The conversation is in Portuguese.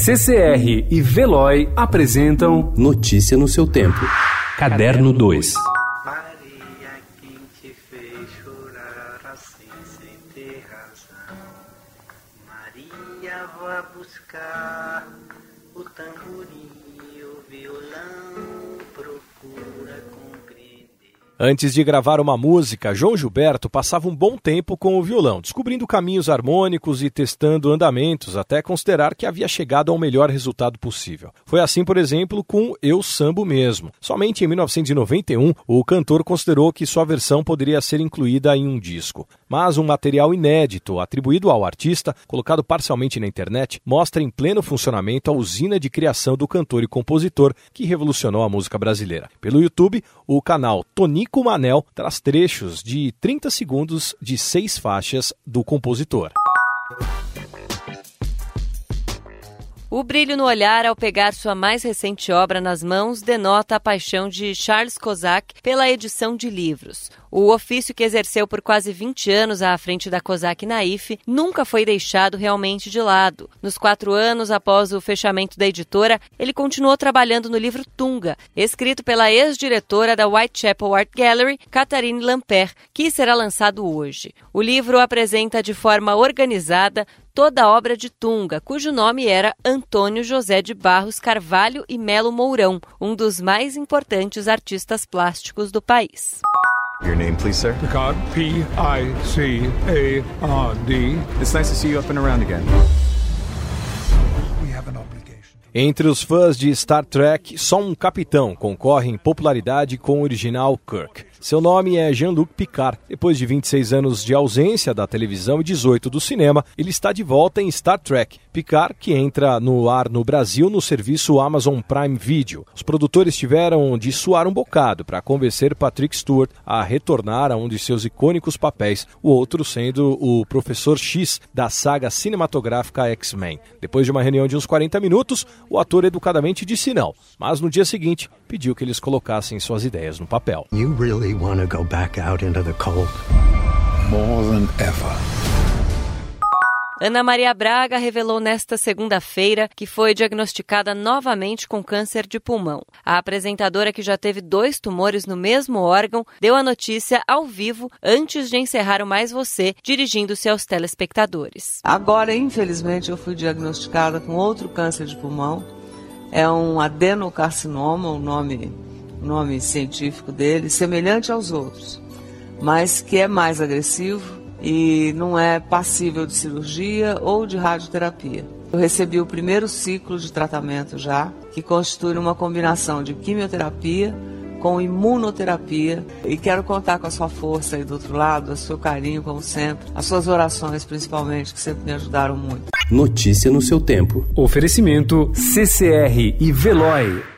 CCR e Veloy apresentam Notícia no seu tempo. Caderno 2. Maria, quem te fez chorar assim sem ter razão? Maria, vá buscar o tamborim e o violão, Antes de gravar uma música, João Gilberto passava um bom tempo com o violão, descobrindo caminhos harmônicos e testando andamentos, até considerar que havia chegado ao melhor resultado possível. Foi assim, por exemplo, com Eu Sambo Mesmo. Somente em 1991, o cantor considerou que sua versão poderia ser incluída em um disco. Mas um material inédito, atribuído ao artista, colocado parcialmente na internet, mostra em pleno funcionamento a usina de criação do cantor e compositor que revolucionou a música brasileira. Pelo YouTube, o canal Tonico Manel traz trechos de 30 segundos de seis faixas do compositor. O brilho no olhar ao pegar sua mais recente obra nas mãos denota a paixão de Charles Kozak pela edição de livros. O ofício que exerceu por quase 20 anos à frente da Kozak Naif nunca foi deixado realmente de lado. Nos quatro anos após o fechamento da editora, ele continuou trabalhando no livro Tunga, escrito pela ex-diretora da Whitechapel Art Gallery, Catherine Lampert, que será lançado hoje. O livro apresenta de forma organizada toda a obra de Tunga, cujo nome era Antônio José de Barros Carvalho e Melo Mourão, um dos mais importantes artistas plásticos do país. Your name, please, sir? Picard, P I C A R D. It's nice to see you up and around again. Entre os fãs de Star Trek, só um capitão concorre em popularidade com o original Kirk. Seu nome é Jean-Luc Picard. Depois de 26 anos de ausência da televisão e 18 do cinema, ele está de volta em Star Trek. Picard, que entra no ar no Brasil no serviço Amazon Prime Video. Os produtores tiveram de suar um bocado para convencer Patrick Stewart a retornar a um de seus icônicos papéis, o outro sendo o Professor X da saga cinematográfica X-Men. Depois de uma reunião de uns 40 minutos, o ator educadamente disse não, mas no dia seguinte pediu que eles colocassem suas ideias no papel. You really want to go back out into the cold? More than ever. Ana Maria Braga revelou nesta segunda-feira que foi diagnosticada novamente com câncer de pulmão. A apresentadora, que já teve dois tumores no mesmo órgão, deu a notícia ao vivo antes de encerrar o Mais Você, dirigindo-se aos telespectadores. Agora, infelizmente, eu fui diagnosticada com outro câncer de pulmão. É um adenocarcinoma, o nome, o nome científico dele, semelhante aos outros, mas que é mais agressivo e não é passível de cirurgia ou de radioterapia. Eu recebi o primeiro ciclo de tratamento já, que constitui uma combinação de quimioterapia com imunoterapia e quero contar com a sua força aí do outro lado, o seu carinho como sempre, as suas orações principalmente que sempre me ajudaram muito. Notícia no seu tempo. Oferecimento CCR e Veloy.